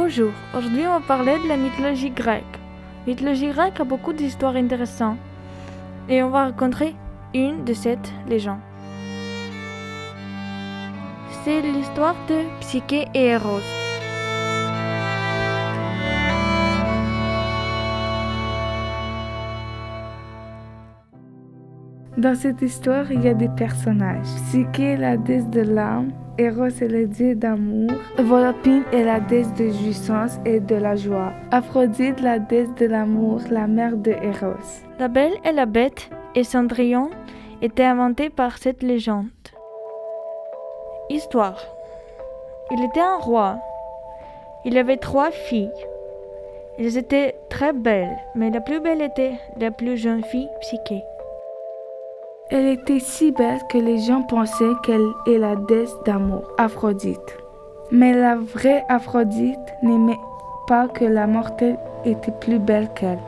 Bonjour, aujourd'hui on va parler de la mythologie grecque. La mythologie grecque a beaucoup d'histoires intéressantes et on va raconter une de ces légendes. C'est l'histoire de Psyché et Eros. Dans cette histoire, il y a des personnages. Psyché est la déesse de l'âme, Eros est le dieu d'amour, Volopine est la déesse de jouissance et de la joie, Aphrodite la déesse de l'amour, la mère de Eros. La Belle et la Bête et Cendrillon étaient inventés par cette légende. Histoire. Il était un roi. Il avait trois filles. Elles étaient très belles, mais la plus belle était la plus jeune fille, Psyché. Elle était si belle que les gens pensaient qu'elle est la déesse d'amour, Aphrodite. Mais la vraie Aphrodite n'aimait pas que la mortelle était plus belle qu'elle.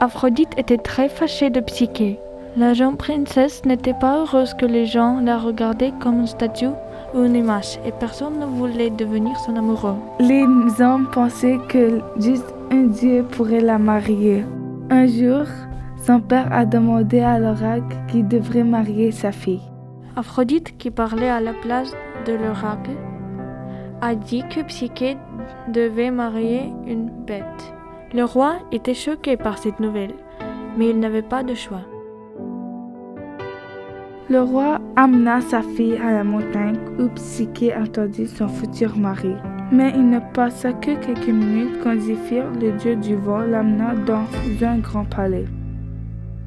Aphrodite était très fâchée de Psyché. La jeune princesse n'était pas heureuse que les gens la regardaient comme une statue ou une image et personne ne voulait devenir son amoureux. Les hommes pensaient que juste un dieu pourrait la marier. Un jour, son père a demandé à l'oracle qui devrait marier sa fille. Aphrodite, qui parlait à la place de l'oracle, a dit que Psyché devait marier une bête. Le roi était choqué par cette nouvelle, mais il n'avait pas de choix. Le roi amena sa fille à la montagne où Psyché attendit son futur mari. Mais il ne passa que quelques minutes quand Zéphyr, le dieu du vent, l'amena dans un grand palais.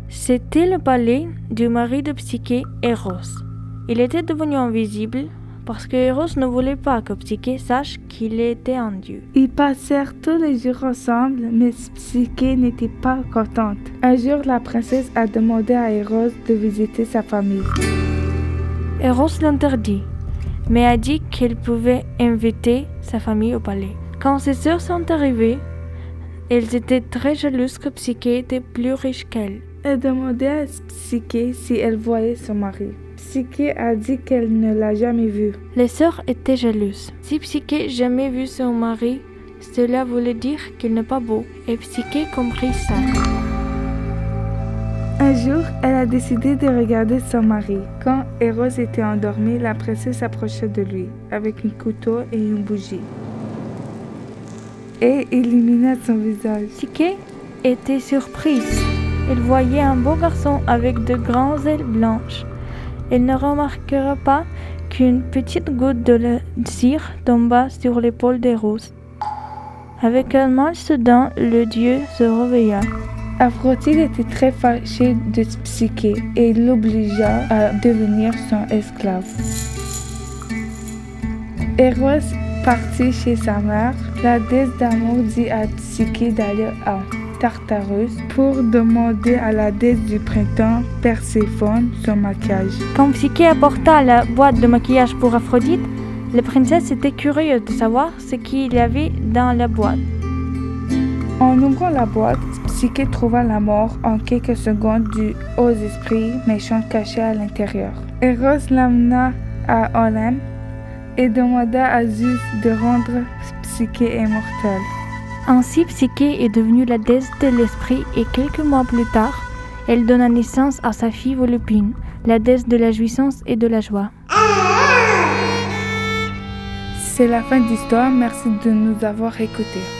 C'était le palais du mari de Psyché, Eros. Il était devenu invisible parce que Eros ne voulait pas que Psyché sache qu'il était un dieu. Ils passèrent tous les jours ensemble, mais Psyché n'était pas contente. Un jour, la princesse a demandé à Eros de visiter sa famille. Eros l'interdit, mais a dit qu'elle pouvait inviter sa famille au palais. Quand ses sœurs sont arrivées, elles étaient très jalouses que Psyché était plus riche qu'elles. Elle demandait à Psyché si elle voyait son mari. Psyché a dit qu'elle ne l'a jamais vu. Les sœurs étaient jalouses. Si Psyché jamais vu son mari, cela voulait dire qu'il n'est pas beau, et Psyché comprit ça. Un jour, elle a décidé de regarder son mari. Quand Eros était endormi, la princesse s'approcha de lui avec un couteau et une bougie et illumina son visage. Psyché était surprise. Elle voyait un beau garçon avec de grandes ailes blanches. Elle ne remarquera pas qu'une petite goutte de cire tomba sur l'épaule des roses. Avec un mal soudain, le dieu se réveilla. Aphrodite était très fâchée de Psyché et l'obligea à devenir son esclave. Eros partit chez sa mère. La déesse d'amour dit à Psyché d'aller à Tartarus pour demander à la déesse du printemps, Perséphone, son maquillage. Quand Psyché apporta la boîte de maquillage pour Aphrodite, la princesse était curieuse de savoir ce qu'il y avait dans la boîte. En ouvrant la boîte, Psyché trouva la mort en quelques secondes du aux esprits méchants cachés à l'intérieur. Eros l'amena à Olympe et demanda à Zeus de rendre Psyché immortelle. Ainsi, Psyché est devenue la déesse de l'esprit et quelques mois plus tard, elle donna naissance à sa fille Volupine, la déesse de la jouissance et de la joie. C'est la fin de l'histoire, merci de nous avoir écoutés.